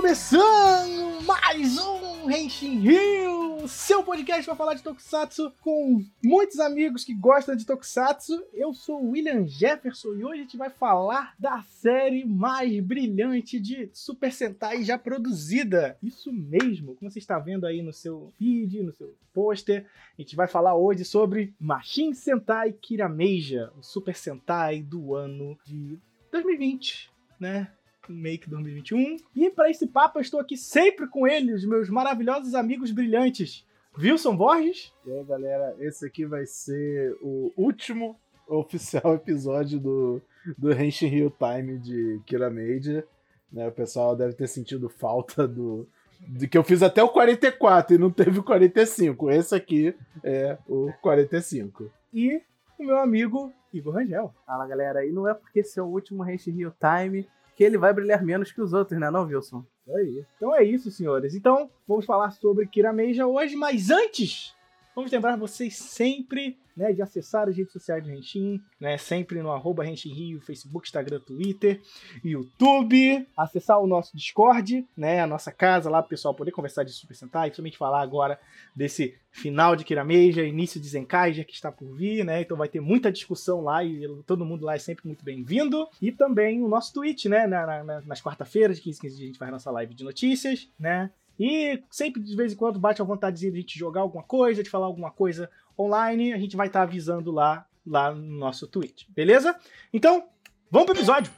começando mais um Henshin Rio, seu podcast para falar de Tokusatsu com muitos amigos que gostam de Tokusatsu. Eu sou o William Jefferson e hoje a gente vai falar da série mais brilhante de Super Sentai já produzida. Isso mesmo, como você está vendo aí no seu feed, no seu pôster, a gente vai falar hoje sobre Machine Sentai Kirameja, o Super Sentai do ano de 2020, né? Make 2021. E para esse papo eu estou aqui sempre com eles, meus maravilhosos amigos brilhantes. Wilson Borges. E aí, galera, esse aqui vai ser o último oficial episódio do, do Henshin Rio Time de Kira Major. Né, o pessoal deve ter sentido falta do, de que eu fiz até o 44 e não teve o 45. Esse aqui é o 45. E o meu amigo Igor Rangel. Fala galera, e não é porque esse é o último Henshin Rio Time que ele vai brilhar menos que os outros, né, não, Wilson? Aí. Então é isso, senhores. Então, vamos falar sobre Kirameja hoje, mas antes, vamos lembrar vocês sempre né, de acessar as redes sociais do Renshin, né, sempre no arroba Rio, Facebook, Instagram, Twitter, YouTube, acessar o nosso Discord, né, a nossa casa lá, para o pessoal poder conversar de Super Sentai, principalmente falar agora desse final de Kirameja, início de Zenkai, já que está por vir, né, então vai ter muita discussão lá e todo mundo lá é sempre muito bem-vindo. E também o nosso Twitch, né, na, na, nas quarta-feiras, de 15 15 dias a gente faz nossa live de notícias, né, e sempre de vez em quando bate a vontade de a gente jogar alguma coisa, de falar alguma coisa online, a gente vai estar tá avisando lá, lá no nosso Twitch, beleza? Então, vamos pro episódio!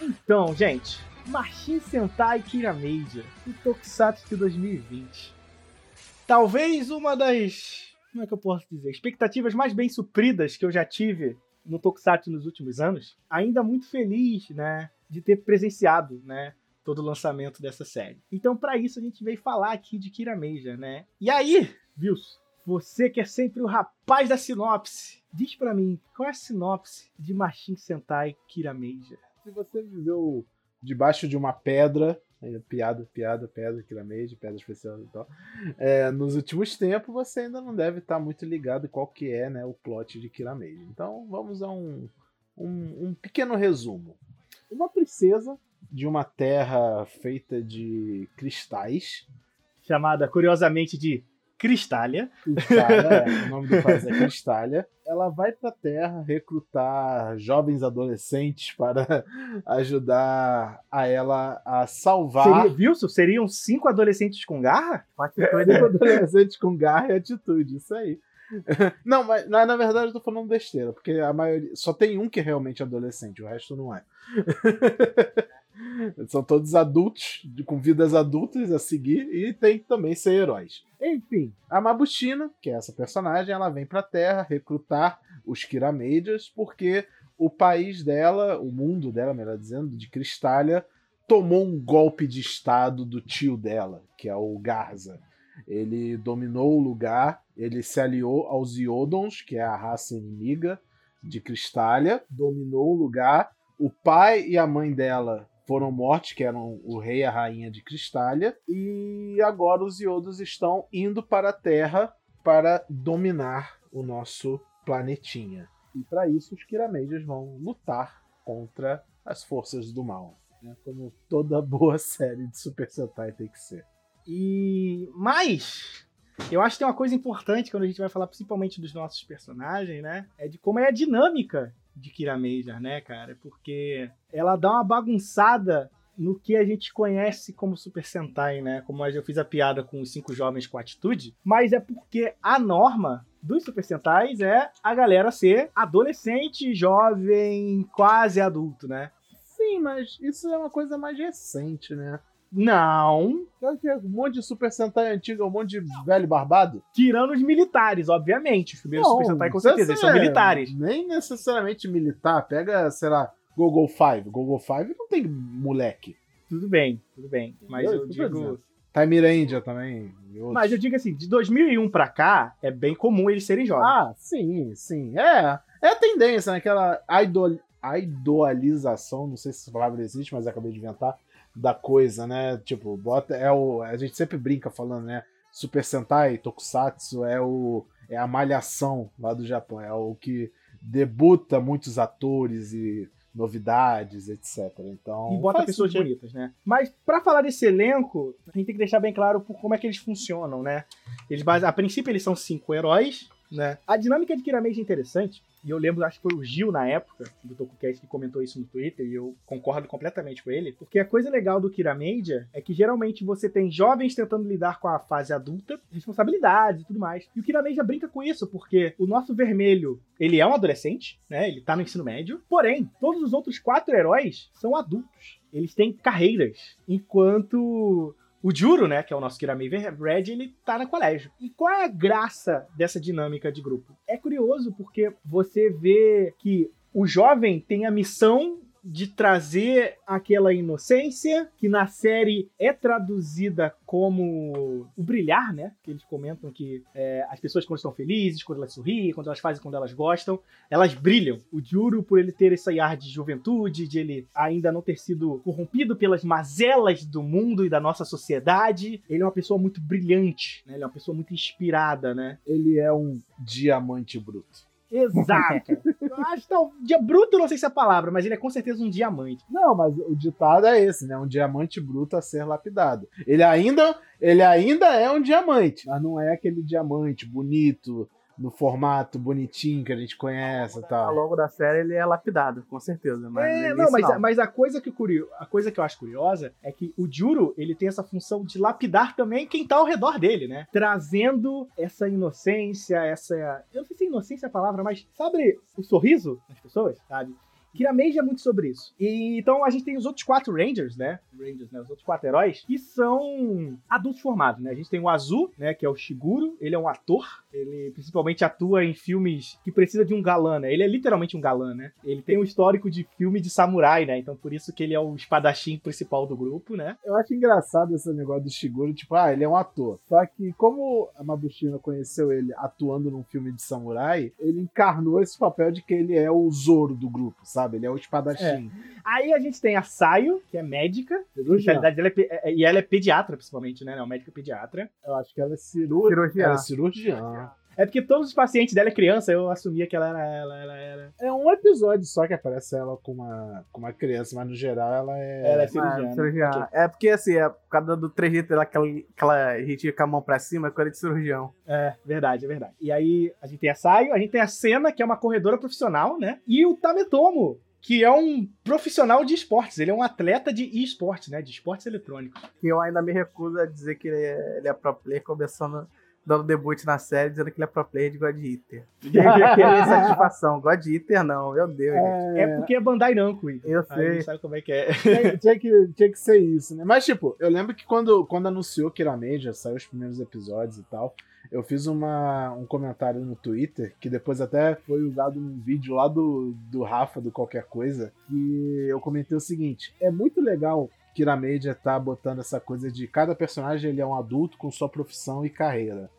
Então, gente, Machine Sentai Kirameja, o Tokusatsu de 2020. Talvez uma das, como é que eu posso dizer, expectativas mais bem supridas que eu já tive no Tokusatsu nos últimos anos. Ainda muito feliz, né, de ter presenciado, né, todo o lançamento dessa série. Então, para isso, a gente veio falar aqui de Kira Major, né? E aí, Wilson, você que é sempre o rapaz da sinopse, diz para mim, qual é a sinopse de Machine Sentai Kira Major? Se você viveu debaixo de uma pedra, piada, piada, pedra, Kira Major, pedra especial e tal, é, nos últimos tempos você ainda não deve estar muito ligado qual que é né, o plot de Kira Major. Então, vamos a um, um, um pequeno resumo. Uma princesa de uma terra feita de cristais. Chamada, curiosamente, de Cristália. Cristália, é, o nome do país é Cristália. Ela vai para a Terra recrutar jovens adolescentes para ajudar a ela a salvar. Seria, Wilson, seriam cinco adolescentes com garra? Cinco adolescentes com garra e atitude, isso aí. Não, mas na, na verdade eu tô falando besteira, porque a maioria. Só tem um que é realmente adolescente, o resto não é. São todos adultos, com vidas adultas a seguir, e tem que também ser heróis. Enfim, a Mabutina, que é essa personagem, ela vem pra Terra recrutar os Kiramejas, porque o país dela, o mundo dela, melhor dizendo, de Cristália, tomou um golpe de estado do tio dela, que é o Garza. Ele dominou o lugar, ele se aliou aos Iodons, que é a raça inimiga de Cristália, dominou o lugar. O pai e a mãe dela foram mortos, que eram o rei e a rainha de Cristália, e agora os Iodos estão indo para a Terra para dominar o nosso planetinha. E para isso os Kiramejas vão lutar contra as forças do mal, né? como toda boa série de Super Sentai tem que ser. E mais, eu acho que tem uma coisa importante quando a gente vai falar principalmente dos nossos personagens, né? É de como é a dinâmica de Kira Major, né, cara? Porque ela dá uma bagunçada no que a gente conhece como Super Sentai, né? Como eu fiz a piada com os cinco jovens com atitude, mas é porque a norma dos Super Sentais é a galera ser adolescente, jovem, quase adulto, né? Sim, mas isso é uma coisa mais recente, né? Não. Um monte de Super Sentai antigo, um monte de velho barbado. Tirando os militares, obviamente. Os primeiros não, Super Sentai, com certeza, eles são militares. Nem necessariamente militar. Pega, sei lá, Google Five. Google Five não tem moleque. Tudo bem, tudo bem. Mas eu, eu digo. Time Ranger também. Mas eu digo assim, de 2001 pra cá, é bem comum eles serem jovens. Ah, sim, sim. É, é a tendência, né? Aquela idol, idolização, não sei se essa palavra existe, mas acabei de inventar da coisa, né? Tipo, bota é o a gente sempre brinca falando, né? Super Sentai, Tokusatsu é o é a malhação lá do Japão, é o que debuta muitos atores e novidades, etc. Então, E bota pessoas sentido. bonitas, né? Mas pra falar desse elenco, a gente tem que deixar bem claro por como é que eles funcionam, né? Eles base... A princípio, eles são cinco heróis, né? A dinâmica de Kirameji é interessante. E eu lembro, acho que foi o Gil na época, do TokuCast, que comentou isso no Twitter, e eu concordo completamente com ele. Porque a coisa legal do Kiramedia é que geralmente você tem jovens tentando lidar com a fase adulta, responsabilidades e tudo mais. E o Kiramedia brinca com isso, porque o nosso vermelho, ele é um adolescente, né? Ele tá no ensino médio. Porém, todos os outros quatro heróis são adultos. Eles têm carreiras. Enquanto o Juro, né, que é o nosso Kiramei Red, ele tá no colégio. E qual é a graça dessa dinâmica de grupo? É curioso porque você vê que o jovem tem a missão de trazer aquela inocência que na série é traduzida como o brilhar, né? Que eles comentam que é, as pessoas quando estão felizes, quando elas sorriem, quando elas fazem quando elas gostam, elas brilham. O Juro, por ele ter esse ar de juventude, de ele ainda não ter sido corrompido pelas mazelas do mundo e da nossa sociedade, ele é uma pessoa muito brilhante, né? Ele é uma pessoa muito inspirada, né? Ele é um diamante bruto. Exato. Eu acho não, dia bruto, não sei se é a palavra, mas ele é com certeza um diamante. Não, mas o ditado é esse, né? Um diamante bruto a ser lapidado. Ele ainda, ele ainda é um diamante, mas não é aquele diamante bonito, no formato bonitinho que a gente conhece e Ao tal. longo da série ele é lapidado, com certeza. Mas É, não, mas, não. mas a coisa que curio, a coisa que eu acho curiosa é que o Juro, ele tem essa função de lapidar também quem tá ao redor dele, né? Trazendo essa inocência, essa, eu não sei se inocência é a palavra, mas sabe o sorriso das pessoas, sabe? Kirameji é muito sobre isso. E então a gente tem os outros quatro Rangers, né? Rangers, né? Os outros quatro heróis, que são adultos formados, né? A gente tem o Azul, né? Que é o Shiguro. Ele é um ator. Ele principalmente atua em filmes que precisa de um galã, né? Ele é literalmente um galã, né? Ele tem um histórico de filme de samurai, né? Então por isso que ele é o espadachim principal do grupo, né? Eu acho engraçado esse negócio do Shiguro, tipo, ah, ele é um ator. Só que como a Mabushina conheceu ele atuando num filme de samurai, ele encarnou esse papel de que ele é o Zoro do grupo, sabe? Ele é o espadachim. Aí a gente tem a Sayo, que é médica. Ela é é- e ela é pediatra, principalmente, né? Ela é uma médica pediatra. Eu acho que ela é cirurgiã. Cirurgiã. Ela é cirurgiã. É porque todos os pacientes dela é criança, eu assumia que ela era. Ela, ela era. É um episódio só que aparece ela com uma, com uma criança, mas no geral ela é. Ela é Ah, cirurgiã. né? É porque assim, é por causa do trejeito daquela aquela ritinha com a mão pra cima, é coisa de cirurgião. É, verdade, é verdade. E aí a gente tem a Sayo, a gente tem a Senna, que é uma corredora profissional, né? E o Tametomo, que é um profissional de esportes. Ele é um atleta de esportes, né? De esportes eletrônicos. E eu ainda me recuso a dizer que ele é, ele é pro player, começando dando debut na série, dizendo que ele é pro player de God Eater. Queria querer satisfação. God Eater não, meu Deus. gente. É porque é Bandai Namco. Eu Aí sei. não sabe como é que é. tinha, tinha que, tinha que ser isso, né? Mas, tipo, eu lembro que quando, quando anunciou Kirameja, saiu os primeiros episódios e tal, eu fiz uma, um comentário no Twitter, que depois até foi usado num vídeo lá do, do Rafa, do Qualquer Coisa, que eu comentei o seguinte: é muito legal Kirameja tá botando essa coisa de cada personagem ele é um adulto com sua profissão e carreira.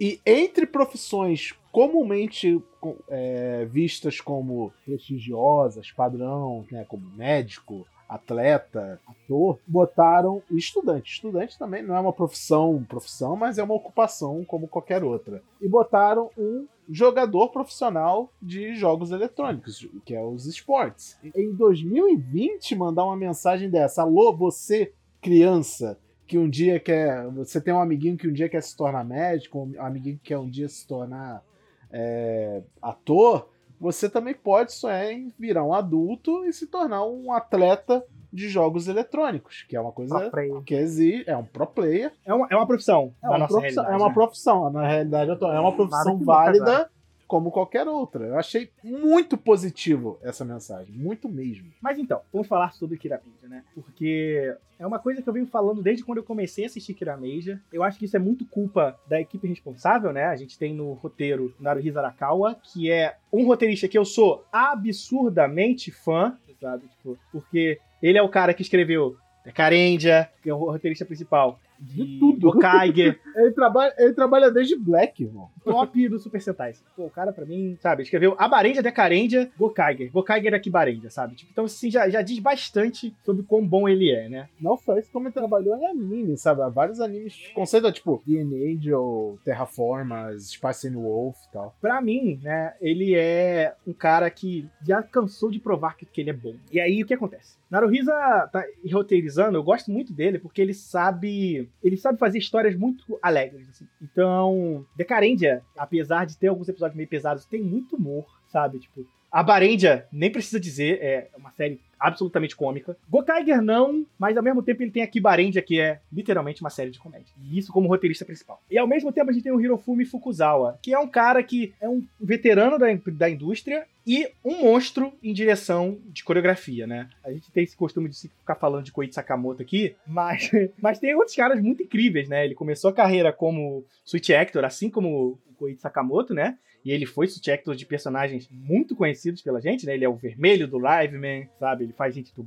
E entre profissões comumente com- é, vistas como prestigiosas, padrão, né, como médico, atleta, ator, botaram estudante. Estudante também não é uma profissão, profissão, mas é uma ocupação como qualquer outra. E botaram um jogador profissional de jogos eletrônicos, que é os esportes. Em 2020, mandar uma mensagem dessa: Alô, você, criança, que um dia quer. Você tem um amiguinho que um dia quer se tornar médico, um amiguinho que quer um dia se tornar é, ator. Você também pode sonhar em virar um adulto e se tornar um atleta de jogos eletrônicos, que é uma coisa que existe, é um pro player, É uma, é uma profissão é uma, nossa profissão, é uma né? profissão, na realidade atual, é uma profissão válida como qualquer outra. Eu achei muito positivo essa mensagem, muito mesmo. Mas então, vamos falar sobre Kirameja, né? Porque é uma coisa que eu venho falando desde quando eu comecei a assistir Kirameja. Eu acho que isso é muito culpa da equipe responsável, né? A gente tem no roteiro Naruhisa Arakawa, que é um roteirista que eu sou absurdamente fã, sabe? Tipo, porque ele é o cara que escreveu Carendia, que é o roteirista principal. de tudo. Gokaiger, Ele trabalha, ele trabalha desde Black, irmão. top do Super Sentai. Pô, o cara, pra mim, sabe, escreveu Abarendia, Decarendia, Gokaiger. Gokaiger aqui Barendia, sabe? Tipo, então, assim, já, já diz bastante sobre quão bom ele é, né? Não só isso, como ele trabalhou em anime, sabe? Há vários animes. Conceito tipo The Angel, Terraformas, Spice and Wolf e tal. Pra mim, né, ele é um cara que já cansou de provar que, que ele é bom. E aí, o que acontece? Naruhisa tá roteirizando, eu gosto muito dele, porque ele sabe. Ele sabe fazer histórias muito alegres. assim. Então, Decarendia, apesar de ter alguns episódios meio pesados, tem muito humor, sabe? Tipo. A Barendia, nem precisa dizer, é uma série absolutamente cômica. Gokaiger não, mas ao mesmo tempo ele tem aqui Barendia, que é literalmente uma série de comédia. E isso como roteirista principal. E ao mesmo tempo a gente tem o Hirofumi Fukuzawa, que é um cara que é um veterano da, da indústria e um monstro em direção de coreografia, né? A gente tem esse costume de ficar falando de Koichi Sakamoto aqui, mas, mas tem outros caras muito incríveis, né? Ele começou a carreira como Switch Actor, assim como o Koichi Sakamoto, né? E ele foi Actor de personagens muito conhecidos pela gente, né? Ele é o vermelho do Liveman, sabe? Ele faz gente do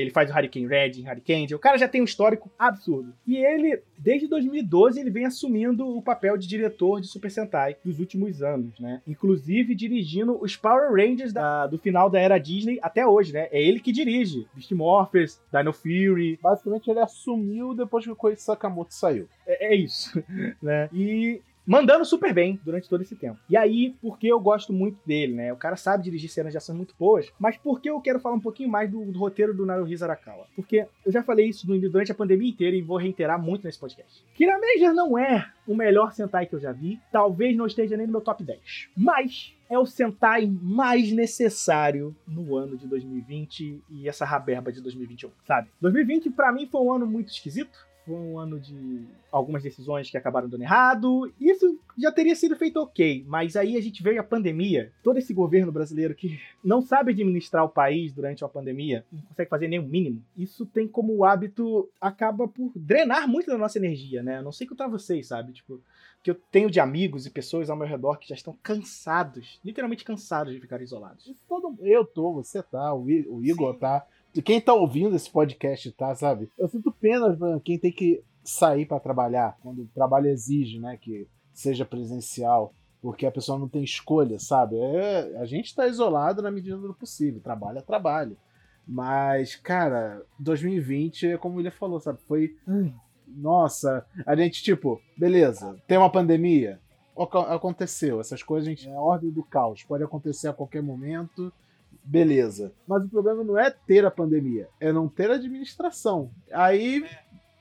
ele faz o Hurricane Red em Hurricane. O cara já tem um histórico absurdo. E ele, desde 2012, ele vem assumindo o papel de diretor de Super Sentai dos últimos anos, né? Inclusive dirigindo os Power Rangers da- do final da era Disney até hoje, né? É ele que dirige Beast Morphers, Dino Fury, Basicamente, ele assumiu depois que o Koichi Sakamoto saiu. é, é isso, né? E mandando super bem durante todo esse tempo. E aí, porque eu gosto muito dele, né? O cara sabe dirigir cenas de ação muito boas, mas por que eu quero falar um pouquinho mais do, do roteiro do Naruhisa Arakawa? Porque eu já falei isso durante a pandemia inteira e vou reiterar muito nesse podcast. Kira não é o melhor Sentai que eu já vi, talvez não esteja nem no meu top 10, mas é o Sentai mais necessário no ano de 2020 e essa raberba de 2021, sabe? 2020 pra mim foi um ano muito esquisito, foi um ano de algumas decisões que acabaram dando errado. Isso já teria sido feito ok, mas aí a gente veio a pandemia, todo esse governo brasileiro que não sabe administrar o país durante uma pandemia, não consegue fazer nem o mínimo. Isso tem como hábito acaba por drenar muito da nossa energia, né? Eu não sei contar vocês, sabe? Tipo, que eu tenho de amigos e pessoas ao meu redor que já estão cansados, literalmente cansados de ficar isolados. Todo, eu tô, você tá, o, I- o Igor tá. Quem tá ouvindo esse podcast tá, sabe? Eu sinto pena pra quem tem que sair pra trabalhar, quando o trabalho exige, né, que seja presencial, porque a pessoa não tem escolha, sabe? É, a gente tá isolado na medida do possível, trabalho é trabalho. Mas, cara, 2020, é como ele falou, sabe? Foi. Nossa, a gente, tipo, beleza, tem uma pandemia, aconteceu. Essas coisas, gente, é a ordem do caos. Pode acontecer a qualquer momento. Beleza. Mas o problema não é ter a pandemia, é não ter administração. Aí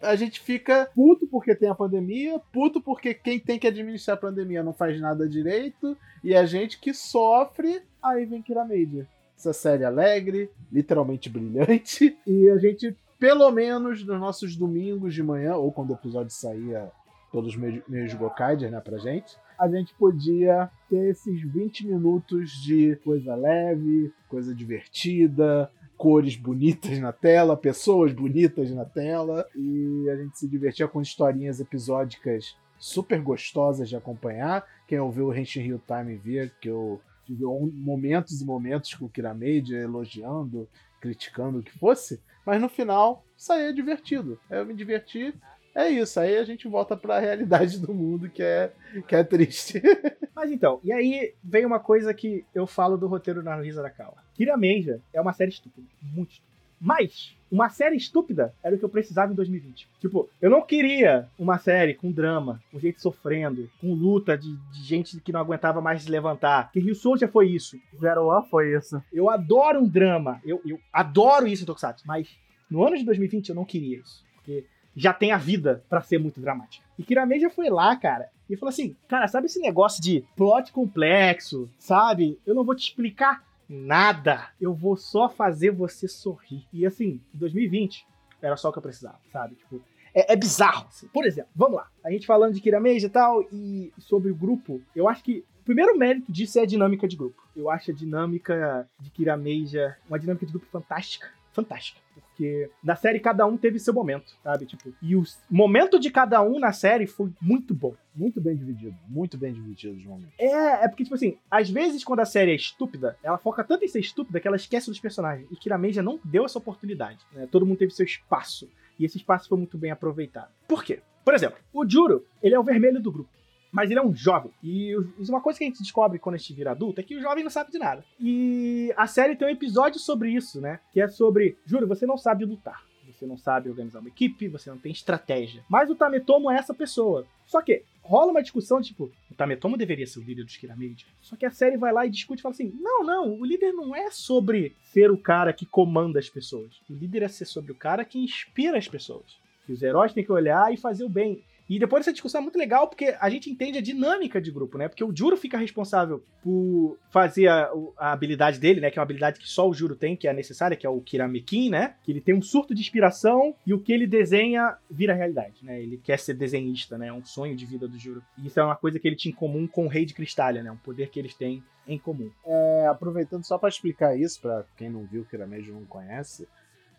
a gente fica puto porque tem a pandemia, puto porque quem tem que administrar a pandemia não faz nada direito, e a gente que sofre, aí vem Kira Major. Essa série alegre, literalmente brilhante, e a gente, pelo menos nos nossos domingos de manhã, ou quando o episódio saía pelos meios, meios de Gokaider, né, pra gente, a gente podia ter esses 20 minutos de coisa leve, coisa divertida, cores bonitas na tela, pessoas bonitas na tela, e a gente se divertia com historinhas episódicas super gostosas de acompanhar. Quem ouviu o Henshin Hill Time via que eu tive momentos e momentos com o Kiramedia elogiando, criticando o que fosse, mas no final saía divertido. Eu me diverti. É isso, aí a gente volta pra realidade do mundo que é, que é triste. Mas então, e aí vem uma coisa que eu falo do roteiro na Risa Arakawa. Kira Meija é uma série estúpida, muito estúpida. Mas uma série estúpida era o que eu precisava em 2020. Tipo, eu não queria uma série com drama, com gente sofrendo, com luta de, de gente que não aguentava mais se levantar. Que Rio Soul já foi isso. Zero One foi isso. Eu adoro um drama, eu, eu adoro isso em Tokusatsu, mas no ano de 2020 eu não queria isso. Porque já tem a vida pra ser muito dramática. E Kiramei já foi lá, cara, e falou assim: Cara, sabe esse negócio de plot complexo, sabe? Eu não vou te explicar nada. Eu vou só fazer você sorrir. E assim, em 2020, era só o que eu precisava, sabe? Tipo, é, é bizarro. assim. Por exemplo, vamos lá. A gente falando de Kirameja e tal, e sobre o grupo, eu acho que o primeiro mérito disso é a dinâmica de grupo. Eu acho a dinâmica de Kirameja uma dinâmica de grupo fantástica. Fantástica. Porque na série cada um teve seu momento, sabe? Tipo, e o momento de cada um na série foi muito bom. Muito bem dividido, muito bem dividido os momentos. É, é porque, tipo assim, às vezes quando a série é estúpida, ela foca tanto em ser estúpida que ela esquece dos personagens. E Kirameja já não deu essa oportunidade. né? Todo mundo teve seu espaço. E esse espaço foi muito bem aproveitado. Por quê? Por exemplo, o Juro, ele é o vermelho do grupo. Mas ele é um jovem. E uma coisa que a gente descobre quando a gente vira adulto é que o jovem não sabe de nada. E a série tem um episódio sobre isso, né? Que é sobre, juro, você não sabe lutar. Você não sabe organizar uma equipe, você não tem estratégia. Mas o Tametomo é essa pessoa. Só que rola uma discussão, tipo, o Tametomo deveria ser o líder dos Kiramide. Só que a série vai lá e discute e fala assim: não, não, o líder não é sobre ser o cara que comanda as pessoas. O líder é ser sobre o cara que inspira as pessoas. Que os heróis têm que olhar e fazer o bem. E depois essa discussão é muito legal porque a gente entende a dinâmica de grupo, né? Porque o Juro fica responsável por fazer a, a, habilidade dele, né? Que é uma habilidade que só o Juro tem, que é necessária, que é o Kiramekin, né? Que ele tem um surto de inspiração e o que ele desenha vira realidade, né? Ele quer ser desenhista, né? É um sonho de vida do Juro. E isso é uma coisa que ele tinha em comum com o Rei de Cristália, né? Um poder que eles têm em comum. É, aproveitando só para explicar isso, para quem não viu, Kirameji não conhece,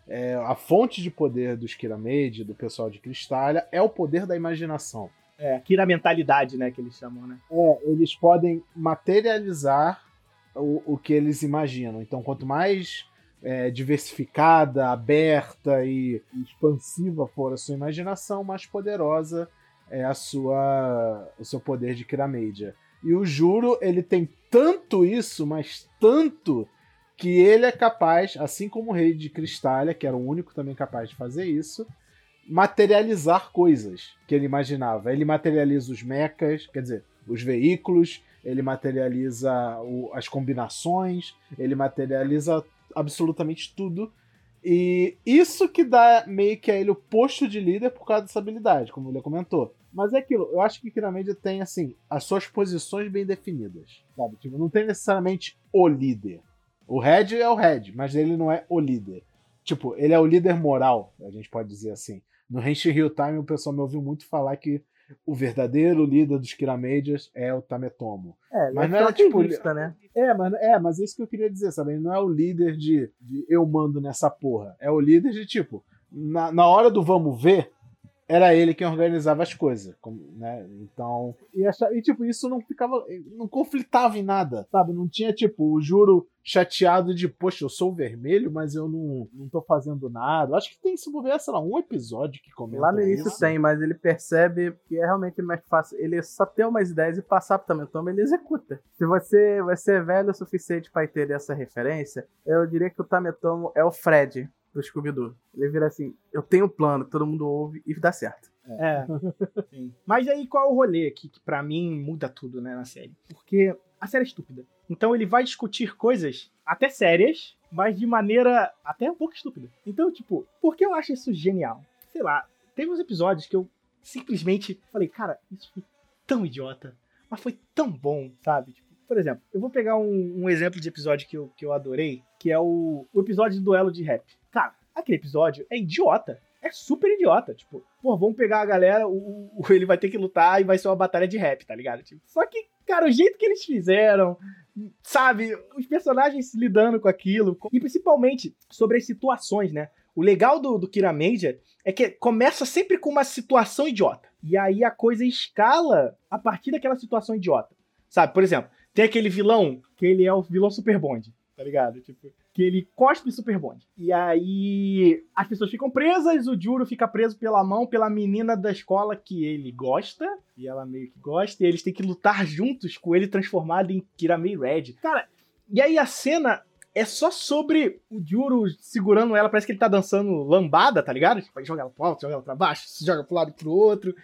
é, a fonte de poder dos Kiramade, do pessoal de Cristália, é o poder da imaginação. É, Kira mentalidade, né, que eles chamam, né? É, eles podem materializar o, o que eles imaginam. Então, quanto mais é, diversificada, aberta e expansiva for a sua imaginação, mais poderosa é a sua, o seu poder de Kiramedia. E o Juro, ele tem tanto isso, mas tanto que ele é capaz, assim como o rei de Cristália, que era o único também capaz de fazer isso, materializar coisas que ele imaginava. Ele materializa os mechas, quer dizer, os veículos, ele materializa o, as combinações, ele materializa absolutamente tudo. E isso que dá meio que a ele o posto de líder por causa dessa habilidade, como ele comentou. Mas é aquilo, eu acho que Kiramedia tem, assim, as suas posições bem definidas, sabe? Tipo, não tem necessariamente o líder. O Red é o Red, mas ele não é o líder. Tipo, ele é o líder moral, a gente pode dizer assim. No Henshin Hill Time, o pessoal me ouviu muito falar que o verdadeiro líder dos Kiramedias é o Tametomo. É, mas não é tipo. né? É mas, é, mas é isso que eu queria dizer, sabe? Ele não é o líder de, de eu mando nessa porra. É o líder de tipo, na, na hora do vamos ver, era ele quem organizava as coisas, né? Então, e, e, tipo, isso não ficava, não conflitava em nada, sabe? Não tinha tipo o juro chateado de, poxa, eu sou o vermelho, mas eu não, não tô fazendo nada. Acho que tem se bobear, sei lá, um episódio que comenta Lá no início isso. tem, mas ele percebe que é realmente mais fácil. Ele só tem umas ideias e passar pro Tamentoma, ele executa. Se você vai ser velho o suficiente para ter essa referência, eu diria que o Tametomo é o Fred do Scooby-Doo. Ele vira assim, eu tenho um plano, todo mundo ouve e dá certo. É. Sim. Mas aí qual é o rolê aqui que para mim muda tudo, né, na série? Porque a série é estúpida. Então ele vai discutir coisas até sérias, mas de maneira até um pouco estúpida. Então, tipo, por que eu acho isso genial? Sei lá, teve uns episódios que eu simplesmente falei, cara, isso foi tão idiota, mas foi tão bom, sabe? Por exemplo, eu vou pegar um, um, exemplo de episódio que eu, que eu adorei, que é o, o episódio do duelo de rap. Cara, aquele episódio é idiota. É super idiota. Tipo, pô, vamos pegar a galera, o, o, ele vai ter que lutar e vai ser uma batalha de rap, tá ligado? Tipo, só que, cara, o jeito que eles fizeram, sabe? Os personagens lidando com aquilo, e principalmente sobre as situações, né? O legal do, do Kira Major é que começa sempre com uma situação idiota. E aí a coisa escala a partir daquela situação idiota. Sabe, por exemplo, tem aquele vilão que ele é o vilão Super Bond, tá ligado? Tipo, que ele cospe Super Bond. E aí as pessoas ficam presas, o Juro fica preso pela mão pela menina da escola que ele gosta, e ela meio que gosta, e eles têm que lutar juntos com ele transformado em Kiramei Red. Cara, e aí a cena é só sobre o Juro segurando ela, parece que ele tá dançando lambada, tá ligado? Tipo, joga ela pro alto, joga ela pra baixo, joga pro lado e pro outro.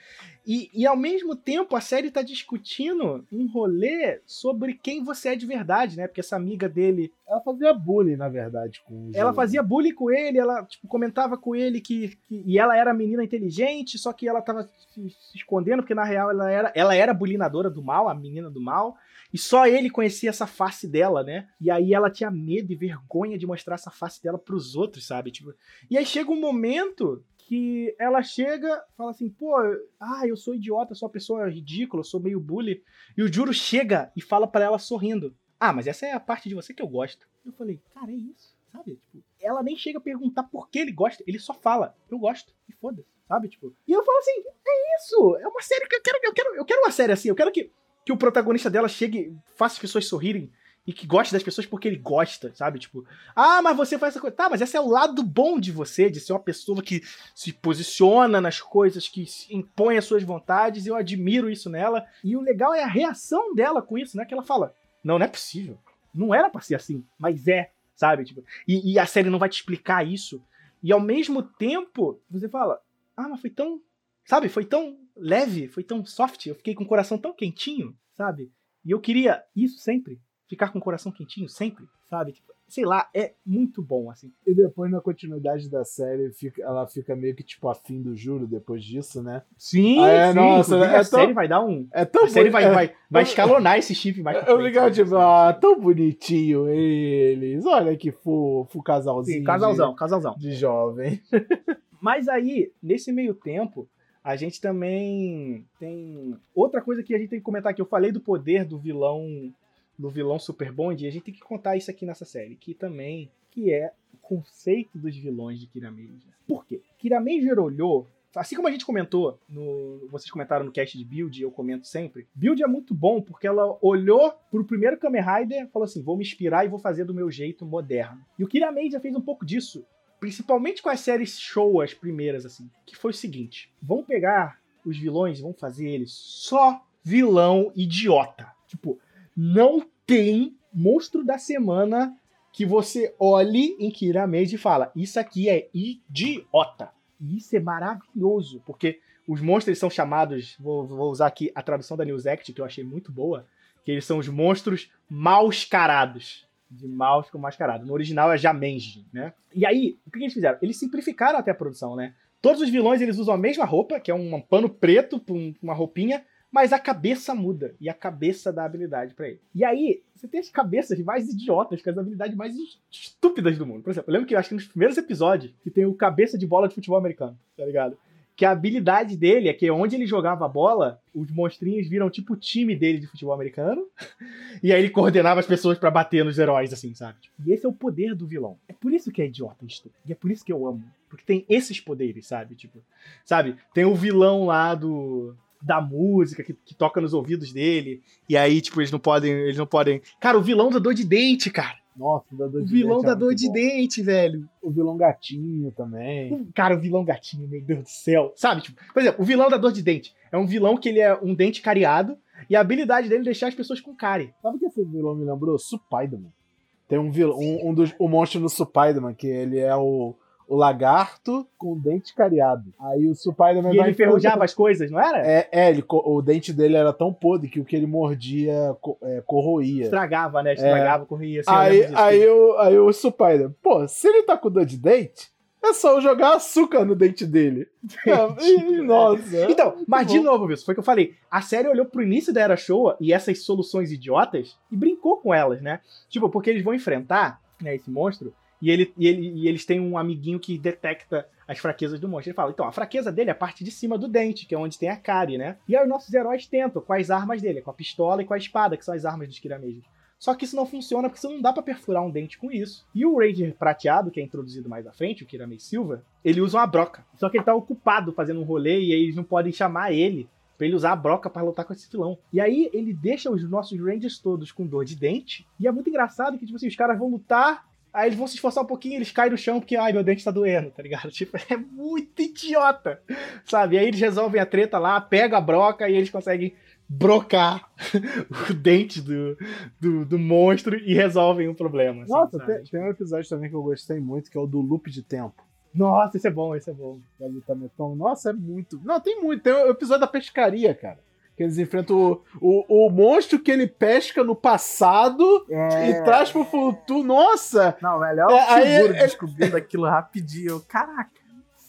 E, e ao mesmo tempo a série tá discutindo um rolê sobre quem você é de verdade, né? Porque essa amiga dele. Ela fazia bullying, na verdade, com o Ela fazia bullying com ele, ela, tipo, comentava com ele que, que. E ela era menina inteligente, só que ela tava se, se escondendo, porque na real ela era, ela era bulinadora do mal, a menina do mal. E só ele conhecia essa face dela, né? E aí ela tinha medo e vergonha de mostrar essa face dela pros outros, sabe? Tipo, e aí chega um momento que ela chega, fala assim, pô, ah, eu sou idiota, sou uma pessoa ridícula, sou meio bully. E o Juro chega e fala para ela sorrindo, ah, mas essa é a parte de você que eu gosto. Eu falei, cara, é isso, sabe? Tipo, ela nem chega a perguntar por que ele gosta, ele só fala, eu gosto, e foda-se, sabe? Tipo, e eu falo assim, é isso, é uma série que eu quero, eu quero, eu quero uma série assim, eu quero que, que o protagonista dela chegue, faça as pessoas sorrirem, e que gosta das pessoas porque ele gosta, sabe? Tipo, ah, mas você faz essa coisa. Tá, mas esse é o lado bom de você, de ser uma pessoa que se posiciona nas coisas, que impõe as suas vontades, e eu admiro isso nela. E o legal é a reação dela com isso, né? Que ela fala: Não, não é possível. Não era pra ser assim, mas é, sabe? Tipo, e, e a série não vai te explicar isso. E ao mesmo tempo, você fala: Ah, mas foi tão. Sabe? Foi tão leve, foi tão soft. Eu fiquei com o coração tão quentinho, sabe? E eu queria isso sempre ficar com o coração quentinho sempre, sabe? Tipo, sei lá, é muito bom, assim. E depois, na continuidade da série, fica, ela fica meio que, tipo, afim do Juro depois disso, né? Sim, Ah, é, sim. nossa, é a tão- série vai dar um... É tão A série vai, é, vai, vai escalonar esse chip mais Eu ligava, tipo, ah, tão bonitinho eles. Olha que fofo, casalzinho. Sim, de- casalzão, casalzão. De, jovem. Mas aí, nesse meio tempo, a gente também tem outra coisa que a gente tem que comentar aqui. Eu falei do poder do vilão do vilão Super Bond, e a gente tem que contar isso aqui nessa série, que também que é o conceito dos vilões de Kira Major. Por quê? Kira Major olhou, assim como a gente comentou, no, vocês comentaram no cast de Build, eu comento sempre, Build é muito bom porque ela olhou pro primeiro Kamen Rider falou assim, vou me inspirar e vou fazer do meu jeito moderno. E o Kira Major fez um pouco disso principalmente com as séries show, as primeiras, assim, que foi o seguinte: vão pegar os vilões e vão fazer eles só vilão idiota. Tipo, não tem monstro da semana que você olhe em Kira Mage e fala: Isso aqui é idiota. E isso é maravilhoso, porque os monstros são chamados, vou, vou usar aqui a tradução da News Act, que eu achei muito boa, que eles são os monstros mauscarados de mouse com mascarado. No original é Jamenji, né? E aí, o que eles fizeram? Eles simplificaram até a produção, né? Todos os vilões eles usam a mesma roupa, que é um pano preto uma roupinha, mas a cabeça muda e a cabeça dá habilidade pra ele. E aí, você tem as cabeças mais idiotas, com as habilidades mais estúpidas do mundo. Por exemplo, eu lembro que eu acho que nos primeiros episódios que tem o cabeça de bola de futebol americano, tá ligado? Que a habilidade dele é que onde ele jogava a bola, os monstrinhos viram tipo o time dele de futebol americano. E aí ele coordenava as pessoas pra bater nos heróis, assim, sabe? E esse é o poder do vilão. É por isso que é idiota isso. E é por isso que eu amo. Porque tem esses poderes, sabe? Tipo, sabe? Tem o vilão lá do da música que, que toca nos ouvidos dele. E aí, tipo, eles não podem, eles não podem. Cara, o vilão da dor de dente, cara. Nossa, o dor O de vilão dente da é dor de bom. dente, velho. O vilão gatinho também. Cara, o vilão gatinho, meu Deus do céu. Sabe, tipo, por exemplo, o vilão da dor de dente é um vilão que ele é um dente cariado e a habilidade dele é deixar as pessoas com cárie. Sabe o que esse vilão me lembrou? Spider-Man. Tem um vilão, um, um dos o monstro no Spider-Man, que ele é o, o lagarto com dente cariado. Aí o Spider-Man E ele enferrujava as coisas, não era? É, é ele, o dente dele era tão podre que o que ele mordia co- é, corroía. Estragava, né? Estragava, corria assim. eu Aí, disso. aí, o, aí o Spider, pô, se ele tá com dor de dente, é só eu jogar açúcar no dente dele. É, e- nossa. Então, mas de novo, Wilson, foi o que eu falei. A série olhou pro início da Era Showa e essas soluções idiotas e brincou com elas, né? Tipo, porque eles vão enfrentar né, esse monstro e, ele, e, ele, e eles têm um amiguinho que detecta as fraquezas do monstro. Ele fala, então, a fraqueza dele é a parte de cima do dente, que é onde tem a cárie, né? E aí os nossos heróis tentam com as armas dele, com a pistola e com a espada, que são as armas dos Kiramejos. Só que isso não funciona porque você não dá pra perfurar um dente com isso. E o Ranger prateado, que é introduzido mais à frente, o Kiramei Silva, ele usa uma broca. Só que ele tá ocupado fazendo um rolê e aí eles não podem chamar ele pra ele usar a broca pra lutar com esse vilão. E aí ele deixa os nossos Rangers todos com dor de dente. E é muito engraçado que, tipo assim, os caras vão lutar. Aí eles vão se esforçar um pouquinho, eles caem no chão porque, ai, meu dente tá doendo, tá ligado? Tipo, é muito idiota, sabe? E aí eles resolvem a treta lá, pega a broca e eles conseguem brocar o dente do, do, do monstro e resolvem o problema. assim, Nossa, tem, tem um episódio também que eu gostei muito, que é o do loop de tempo. Nossa, esse é bom, esse é bom. Da. Nossa, é muito. Não, tem muito. Tem o episódio da pescaria, cara. Que eles enfrentam o, o, o monstro que ele pesca no passado É... e traz pro futuro. Nossa! Não, velho, é o É, aí seguro ele- descobrindo aquilo rapidinho. Caraca.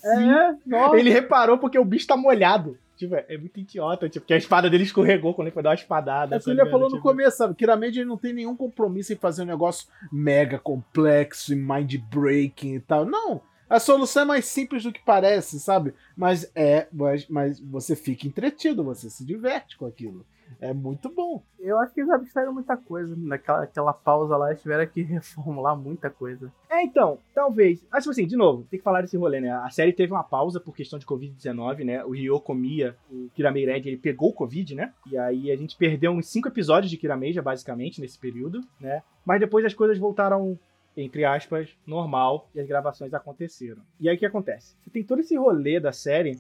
É, nossa. Ele reparou porque o bicho tá molhado. Tipo, é muito idiota, tipo, porque a espada dele escorregou quando ele foi dar uma espadada. É o que ele falou no tipo, começo, sabe? Kiramage ele não tem nenhum compromisso em fazer um negócio mega complexo e mind-breaking e tal. Não. A solução é mais simples do que parece, sabe? Mas é. Mas, mas você fica entretido, você se diverte com aquilo. é muito bom. Eu acho que eles abstraíram muita coisa. Naquela aquela pausa lá, eles tiveram que reformular muita coisa. É, então, talvez. Mas, tipo assim, de novo, tem que falar desse rolê, né? A série teve uma pausa por questão de Covid-19, né? O Ryo comia, o Kiramei Red, ele pegou o Covid, né? E aí a gente perdeu uns cinco episódios de Kirameja, basicamente, nesse período, né? Mas depois as coisas voltaram entre aspas, normal, e as gravações aconteceram. E aí o que acontece? Você tem todo esse rolê da série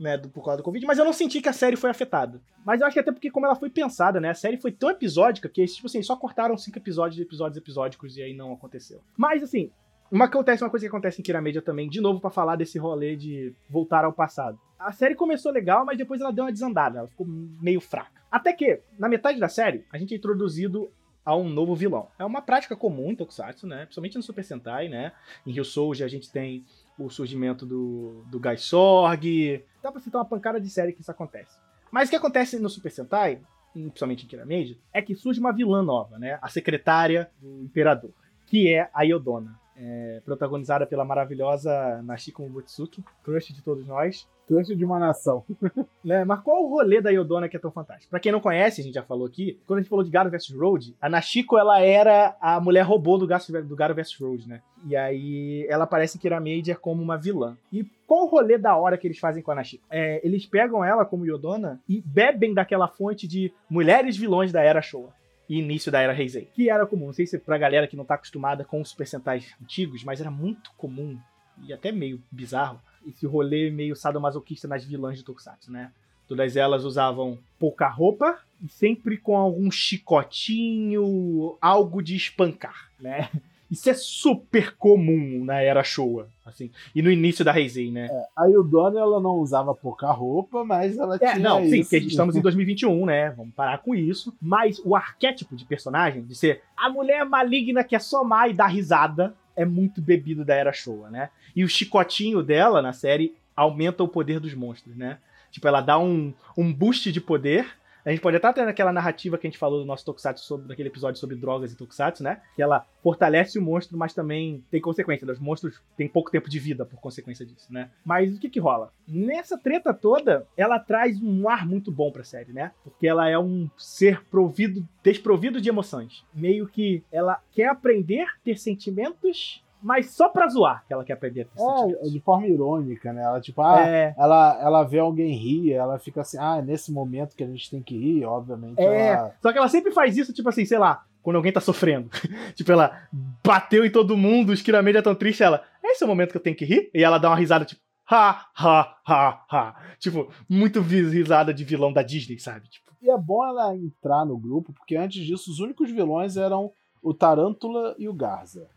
né, do, por causa do Covid, mas eu não senti que a série foi afetada. Mas eu acho que até porque como ela foi pensada, né, a série foi tão episódica que, tipo assim, só cortaram cinco episódios episódios episódicos e aí não aconteceu. Mas, assim, uma, acontece, uma coisa que acontece em Kira Media também, de novo para falar desse rolê de voltar ao passado. A série começou legal, mas depois ela deu uma desandada, ela ficou meio fraca. Até que, na metade da série, a gente é introduzido a um novo vilão. É uma prática comum em Tokusatsu, né? Principalmente no Super Sentai, né? Em Rio Soldier a gente tem o surgimento do, do Gai Sorg. Dá pra citar uma pancada de série que isso acontece. Mas o que acontece no Super Sentai, principalmente em Kirameji, é que surge uma vilã nova, né? A secretária do Imperador, que é a Yodona. É, protagonizada pela maravilhosa Nashiko Mutsuki, crush de todos nós. Crush de uma nação. né? Mas qual o rolê da Yodona que é tão fantástico? Pra quem não conhece, a gente já falou aqui, quando a gente falou de Garo vs Road, a Nashiko, ela era a mulher robô do, do Garo vs Road, né? E aí ela aparece em Kira Major como uma vilã. E qual o rolê da hora que eles fazem com a Nashiko? É, eles pegam ela como Yodona e bebem daquela fonte de mulheres vilões da Era Showa e início da era Heisei. Que era comum, não sei se pra galera que não tá acostumada com os Super Sentais antigos, mas era muito comum e até meio bizarro esse rolê meio sadomasoquista nas vilãs de Tokusatsu, né? Todas elas usavam pouca roupa e sempre com algum chicotinho, algo de espancar, né? Isso é super comum na era Showa, assim. E no início da Heisei, né? É, a Yudona, ela não usava pouca roupa, mas ela é, tinha não, isso. sim, estamos em 2021, né? Vamos parar com isso. Mas o arquétipo de personagem, de ser a mulher maligna que é somar e dar risada, é muito bebido da era Showa, né? E o chicotinho dela na série aumenta o poder dos monstros, né? Tipo, ela dá um, um boost de poder a gente pode até ter naquela narrativa que a gente falou do nosso Tokusatsu, sobre, naquele episódio sobre drogas e Tokusatsu, né? Que ela fortalece o monstro, mas também tem consequência. Os monstros têm pouco tempo de vida por consequência disso, né? Mas o que que rola? Nessa treta toda, ela traz um ar muito bom pra série, né? Porque ela é um ser provido, desprovido de emoções. Meio que ela quer aprender, ter sentimentos, mas só pra zoar que ela quer aprender É, de forma irônica, né? Ela, tipo, ah, é. ela, ela vê alguém rir, ela fica assim, ah, é nesse momento que a gente tem que rir, obviamente. É, ela... só que ela sempre faz isso, tipo assim, sei lá, quando alguém tá sofrendo. tipo, ela bateu em todo mundo, os Kiramedia tão triste, ela, é esse o momento que eu tenho que rir? E ela dá uma risada, tipo, ha, ha, ha, ha. Tipo, muito risada de vilão da Disney, sabe? Tipo. E é bom ela entrar no grupo, porque antes disso os únicos vilões eram o Tarântula e o Garza.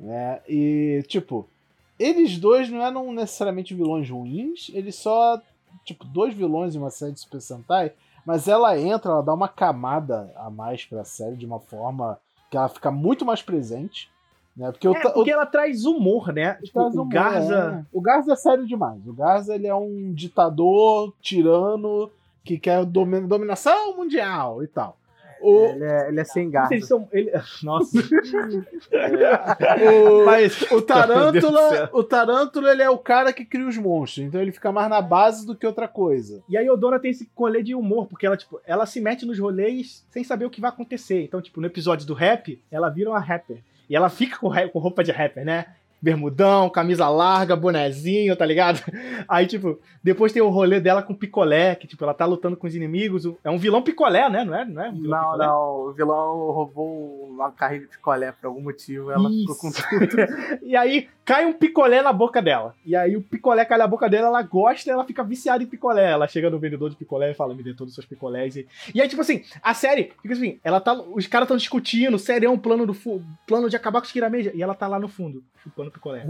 Né? E, tipo, eles dois não eram necessariamente vilões ruins, eles só, tipo, dois vilões em uma série de Super Sentai, mas ela entra, ela dá uma camada a mais pra série de uma forma que ela fica muito mais presente. Né? Porque, é, o, porque ela traz humor, né? Tipo, traz o Garza. É. O Garza é sério demais. O Garza ele é um ditador, tirano, que quer dominação mundial e tal. O... Ele, é, ele é sem garra. Ele... Nossa. o... Mas o Tarântula, o Tarântula ele é o cara que cria os monstros, então ele fica mais na base do que outra coisa. E a Yodona tem esse rolê de humor, porque ela tipo, ela se mete nos rolês sem saber o que vai acontecer. Então, tipo, no episódio do rap, ela vira uma rapper. E ela fica com, com roupa de rapper, né? Bermudão, camisa larga, bonezinho, tá ligado? Aí, tipo, depois tem o rolê dela com picolé, que, tipo, ela tá lutando com os inimigos. É um vilão picolé, né? Não é? Não, é um não, picolé? não. O vilão roubou uma carrinho de picolé por algum motivo. Ela Isso. ficou com tudo. e aí, cai um picolé na boca dela. E aí, o picolé cai na boca dela, ela gosta e ela fica viciada em picolé. Ela chega no vendedor de picolé e fala: me dê todos os seus picolés. E, e aí, tipo assim, a série, fica assim, ela tá. Os caras estão discutindo, sério, é um plano do plano de acabar com os Kirameja. E ela tá lá no fundo, chupando picolé.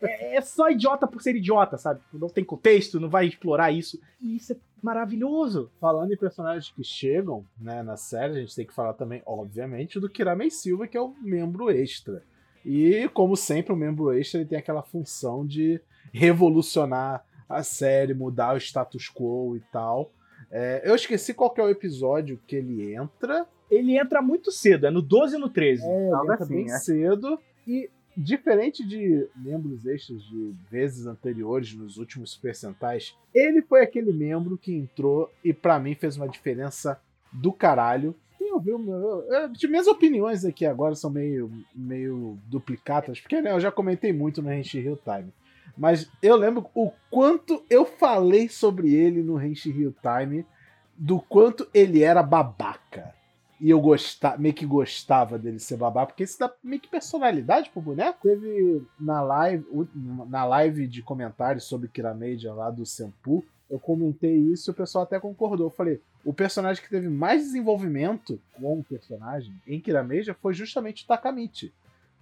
é, é, só idiota por ser idiota, sabe? Não tem contexto, não vai explorar isso. E isso é maravilhoso. Falando em personagens que chegam né, na série, a gente tem que falar também, obviamente, do Kiramei Silva, que é o membro extra. E, como sempre, o membro extra ele tem aquela função de revolucionar a série, mudar o status quo e tal. É, eu esqueci qual é o episódio que ele entra. Ele entra muito cedo, é no 12 e no 13. É, ele entra assim, bem é. cedo. E diferente de membros extras de vezes anteriores nos últimos Super Sentais, ele foi aquele membro que entrou e para mim fez uma diferença do caralho. Quem ouviu, minhas opiniões aqui agora são meio, meio duplicadas, porque né, eu já comentei muito no Henshi Hill Time. Mas eu lembro o quanto eu falei sobre ele no Henshi Hill Time, do quanto ele era babaca. E eu gostava, meio que gostava dele ser babaca, porque isso dá meio que personalidade pro boneco. Teve na live, na live de comentários sobre Kiramedia lá do Senpu, eu comentei isso e o pessoal até concordou. Eu falei, o personagem que teve mais desenvolvimento com o personagem em Kirameja foi justamente o Takamichi.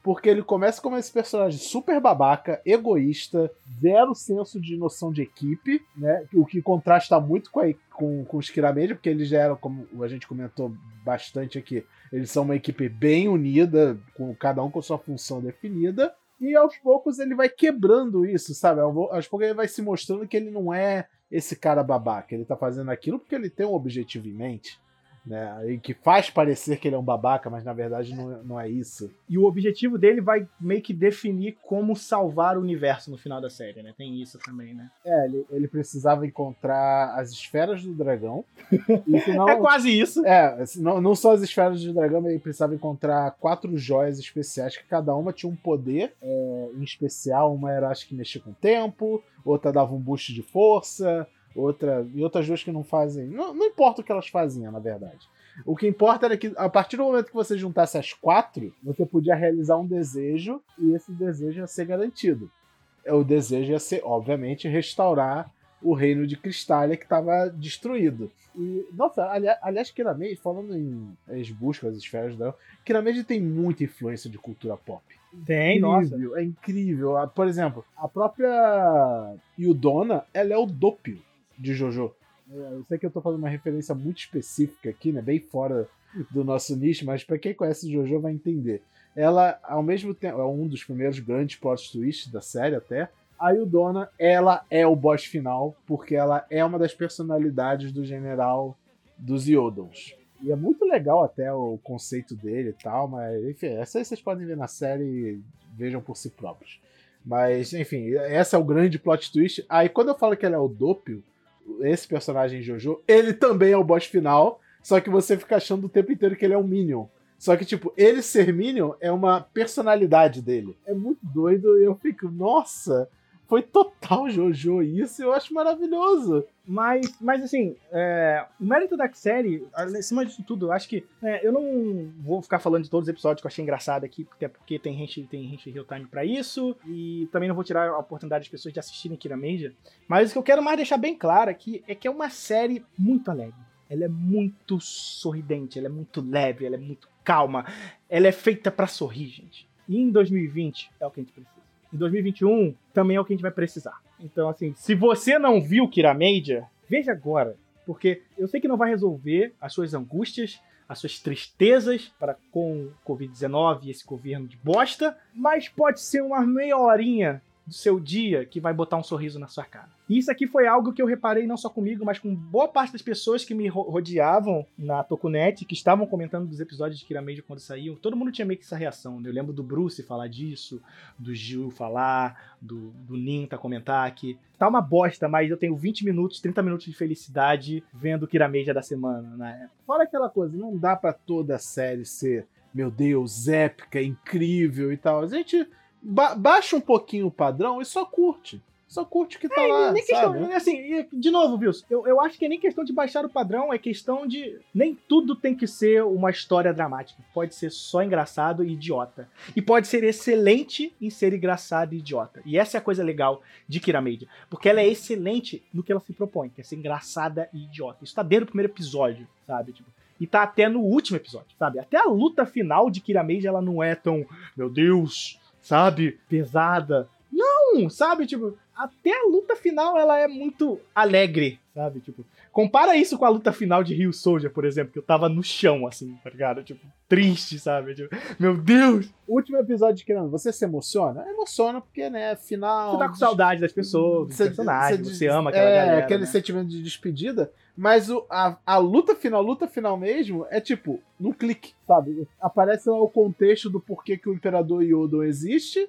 Porque ele começa como esse personagem super babaca, egoísta, zero senso de noção de equipe, né? O que contrasta muito com, a, com, com os Kirameja, porque eles já eram, como a gente comentou bastante aqui, eles são uma equipe bem unida, com cada um com sua função definida. E aos poucos ele vai quebrando isso, sabe? Aos poucos ele vai se mostrando que ele não é esse cara babaca. Ele tá fazendo aquilo porque ele tem um objetivo em mente, né? E que faz parecer que ele é um babaca, mas na verdade não, é- não é isso. E o objetivo dele vai meio que definir como salvar o universo no final da série, né? Tem isso também, né? É, ele, ele precisava encontrar as esferas do dragão. E que não, É quase isso. É, não, não só as esferas do dragão, mas ele precisava encontrar quatro joias especiais, que cada uma tinha um poder é, em especial. Uma era, acho que mexia com o tempo, outra dava um boost de força, outra. E outras duas que não fazem. Não, não importa o que elas faziam, na verdade. O que importa era que, a partir do momento que você juntasse as quatro, você podia realizar um desejo e esse desejo ia ser garantido. O desejo ia ser, obviamente, restaurar o reino de Cristália que estava destruído. E, nossa, ali- aliás, Kirameji, falando em buscam as esferas do dragão, tem muita influência de cultura pop. Tem, nossa. incrível, é incrível. Ah, Por exemplo, a própria Yudona, ela é o Doppio de Jojo. É, Eu sei que eu tô fazendo uma referência muito específica aqui, né? Bem fora do nosso nicho, mas pra quem conhece Jojo vai entender. Ela, ao mesmo tempo, é um dos primeiros grandes plot twists da série até. A Yudona, ela é o boss final, porque ela é uma das personalidades do general dos Yodons. E é muito legal até o conceito dele e tal, mas enfim, essa aí vocês podem ver na série vejam por si próprios. Mas, enfim, esse é o grande plot twist. Aí quando eu falo que ele é o Doppio, esse personagem Jojo, ele também é o boss final, só que você fica achando o tempo inteiro que ele é um Minion. Só que, tipo, ele ser Minion é uma personalidade dele. É muito doido e eu fico, nossa, foi total Jojo isso, eu acho maravilhoso. Mas, mas assim, é, o mérito da série, acima disso tudo, eu acho que. é, eu não vou ficar falando de todos os episódios que eu achei engraçado aqui, até porque tem gente tem gente real time pra isso. E também não vou tirar a oportunidade das pessoas de assistirem Kira Major. Mas o que eu quero mais deixar bem claro aqui é que é uma série muito alegre. Ela é muito sorridente, ela é muito leve, ela é muito calma. Ela é feita pra sorrir, gente. E em 2020 é o que a gente precisa. Em 2021 também é o que a gente vai precisar. Então, assim, se você não viu Kira Major, veja agora. Porque eu sei que não vai resolver as suas angústias, as suas tristezas para com o Covid-19 e esse governo de bosta, mas pode ser uma meia horinha do seu dia que vai botar um sorriso na sua cara. E isso aqui foi algo que eu reparei não só comigo, mas com boa parte das pessoas que me ro- rodeavam na Tokunet, que estavam comentando dos episódios de Kira Major quando saíam. Todo mundo tinha meio que essa reação. né? Eu lembro do Bruce falar disso, do Gil falar, do, do Ninta comentar que tá uma bosta, mas eu tenho 20 minutos, 30 minutos de felicidade vendo Kira Major da semana na época. Fora aquela coisa, não dá pra toda a série ser, meu Deus, épica, incrível e tal. A gente ba- baixa um pouquinho o padrão e só curte. Só curte o que tá lá, nem questão, sabe? assim, e, de novo, Wilson, eu, eu acho que é nem questão de baixar o padrão, é questão de. Nem tudo tem que ser uma história dramática. Pode ser só engraçado e idiota. E pode ser excelente em ser engraçado e idiota. E essa é a coisa legal de Kira Major. Porque ela é excelente no que ela se propõe, que é ser engraçada e idiota. Isso tá desde o primeiro episódio, sabe? Tipo, e tá até no último episódio, sabe? Até a luta final de Kira Major, ela não é tão, meu Deus, sabe? Pesada. Não, sabe? Tipo, até a luta final ela é muito alegre, sabe? Tipo, compara isso com a luta final de Rio Soldier, por exemplo, que eu tava no chão, assim, tá ligado? Tipo, triste, sabe? Tipo, meu Deus! Último episódio de Kirano, você se emociona? Emociona porque, né, final... Você tá com saudade das pessoas, dos personagens, você- você, ama aquela é, galera. aquele né? sentimento de despedida, mas o, a, a luta final, luta final mesmo, é tipo, num clique, sabe? Aparece lá o contexto do porquê que o Imperador Yodo existe,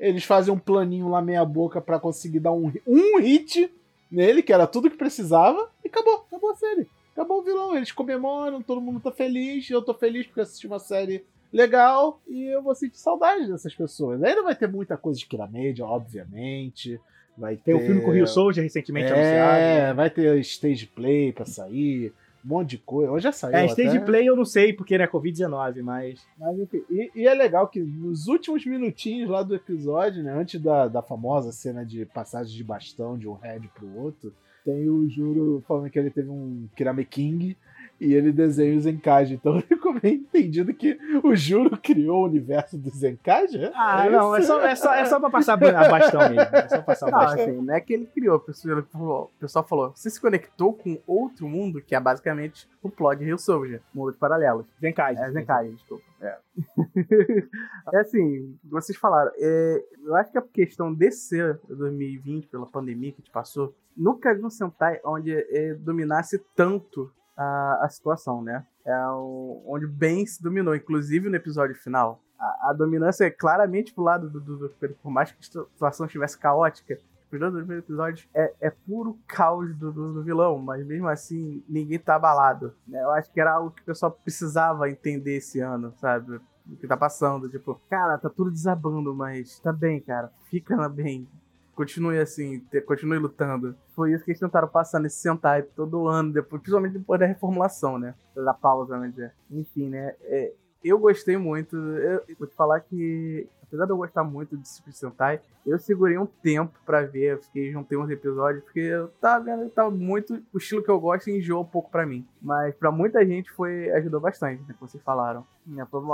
eles fazem um planinho lá meia boca pra conseguir dar um, um hit nele, que era tudo que precisava, e acabou, acabou a série. Acabou o vilão, eles comemoram, todo mundo tá feliz, eu tô feliz porque assisti uma série legal e eu vou sentir saudade dessas pessoas. Ainda vai ter muita coisa de Kiramedia, obviamente. Vai Tem ter... o filme com o Rio Soldier recentemente é, anunciado. vai ter stage play pra sair, um monte de coisa. Hoje já saiu. É, stage até. play eu não sei porque é Covid-19, mas. Mas enfim, e, e é legal que nos últimos minutinhos lá do episódio, né, antes da, da famosa cena de passagem de bastão de um head pro outro, tem o Juro falando que ele teve um Kirame King e ele desenha o Zenkage. Então ficou bem entendido que o Juro criou o universo do Zenkage. Ah, É não, é só, é, só, é só pra passar a bastão mesmo. É só passar o Não, bastão. assim, não é que ele criou, o pessoal pessoal falou, você se conectou com outro mundo, que é basicamente o plot de Rio Soldier, mundos paralelos. Zenkai. É, Zenkai, desculpa. É. é assim, vocês falaram, é, eu acho que a questão desse ano, 2020, pela pandemia que a gente passou, nunca vi um Sentai onde é, dominasse tanto a, a situação, né? É o, onde bem se dominou, inclusive no episódio final. A, a dominância é claramente pro lado do, do, do por mais que a situação estivesse caótica, os dois primeiros episódios é, é puro caos do, do, do vilão, mas mesmo assim ninguém tá abalado. né? Eu acho que era algo que o pessoal precisava entender esse ano, sabe? O que tá passando. Tipo, cara, tá tudo desabando, mas tá bem, cara. Fica bem. Continue assim, te- continue lutando. Foi isso que eles tentaram passar nesse Sentai todo ano, depois, principalmente depois da reformulação, né? Da pausa, né? Enfim, né? É, eu gostei muito. Eu vou te falar que, apesar de eu gostar muito de Super Sentai, eu segurei um tempo pra ver. Eu fiquei, juntei uns episódios, porque eu tava vendo, tava muito. O estilo que eu gosto enjoou um pouco pra mim. Mas pra muita gente foi ajudou bastante, né? Como vocês falaram.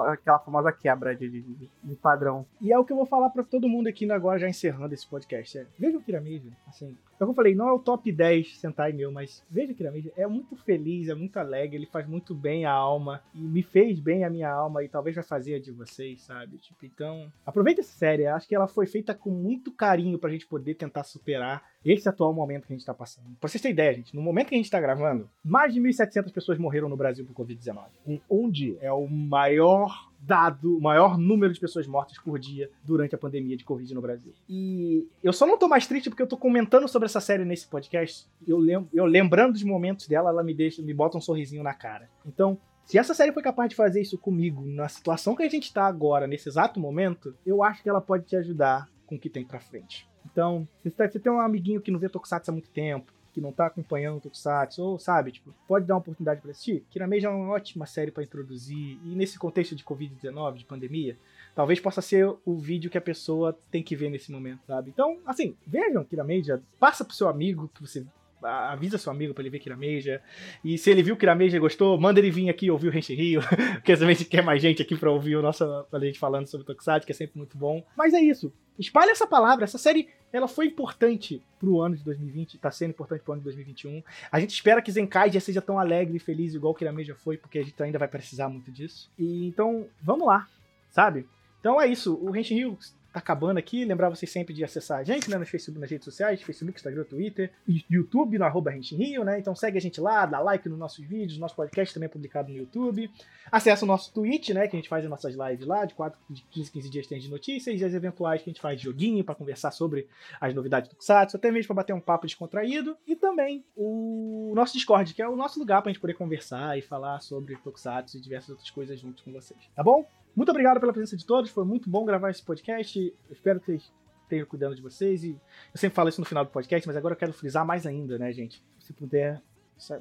Aquela famosa quebra de, de, de- padrão. E é o que eu vou falar pra todo mundo aqui agora, já encerrando esse podcast. É, veja o Kirameja, assim. É o que eu falei, não é o top 10 Sentai meu, mas veja o Kirameja. É muito feliz, é muito alegre, ele faz muito bem a alma. E me fez bem a minha alma e talvez vai fazer a de vocês, sabe? Tipo, então, aproveita essa série. Acho que ela foi feita com muito carinho pra gente poder tentar superar esse atual momento que a gente tá passando. Pra vocês terem ideia, gente, no momento que a gente tá gravando, mais de 1.700 pessoas morreram no Brasil por Covid-19. Em um dia. É o maior dado, o maior número de pessoas mortas por dia durante a pandemia de Covid no Brasil. E eu só não tô mais triste porque eu tô comentando sobre essa série nesse podcast. Eu, lem eu lembrando dos momentos dela, ela me deixa, me bota um sorrisinho na cara. Então, se essa série foi capaz de fazer isso comigo, na situação que a gente tá agora, nesse exato momento, eu acho que ela pode te ajudar com o que tem pra frente. Então, se você tá- tem um amiguinho que não vê Tokusatsu há muito tempo, que não tá acompanhando o Tokusatsu, ou sabe, tipo, pode dar uma oportunidade pra assistir. Kirameja é uma ótima série pra introduzir, e nesse contexto de Covid-19, de pandemia, talvez possa ser o vídeo que a pessoa tem que ver nesse momento, sabe? Então, assim, vejam Kirameja, passa pro seu amigo, que você avisa seu amigo pra ele ver Kirameja, e se ele viu Kirameja e gostou, manda ele vir aqui ouvir o Renshin Rio, porque a gente quer mais gente aqui pra ouvir o nosso, a gente falando sobre Tokusatsu, que é sempre muito bom. Mas é isso, espalha essa palavra, essa série ela foi importante pro ano de 2020, tá sendo importante pro ano de 2021. A gente espera que Zenkai já seja tão alegre e feliz igual Kirameja foi, porque a gente ainda vai precisar muito disso. E então, vamos lá, sabe? Então é isso, o Henshin Rio tá acabando aqui. Lembrar vocês sempre de acessar a gente, né, no Facebook, nas redes sociais, Facebook, Instagram, Twitter, YouTube, no arroba Rio, né? Então segue a gente lá, dá like nos nossos vídeos, nosso podcast também é publicado no YouTube. Acessa o nosso Twitch, né, que a gente faz as nossas lives lá, de 4, de 15, 15 dias tem de notícias, e as eventuais que a gente faz de joguinho pra conversar sobre as novidades do Kusatsu, até mesmo pra bater um papo descontraído. E também o nosso Discord, que é o nosso lugar pra gente poder conversar e falar sobre Tokusatsu e diversas outras coisas juntos com vocês, tá bom? Muito obrigado pela presença de todos, foi muito bom gravar esse podcast. Eu espero vocês estejam cuidando de vocês. E eu sempre falo isso no final do podcast, mas agora eu quero frisar mais ainda, né, gente? Se puder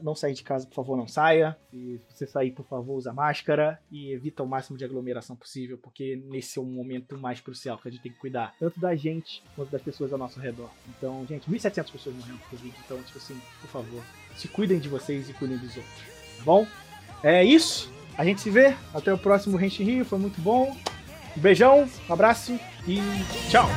não sair de casa, por favor, não saia. E se você sair, por favor, usa máscara e evita o máximo de aglomeração possível, porque nesse é o momento mais crucial que a gente tem que cuidar, tanto da gente quanto das pessoas ao nosso redor. Então, gente, 1.700 pessoas morrendo por Covid, então, tipo assim, por favor, se cuidem de vocês e cuidem dos outros, tá bom? É isso. A gente se vê. Até o próximo Renshin Rio. Foi muito bom. Um beijão, um abraço e tchau.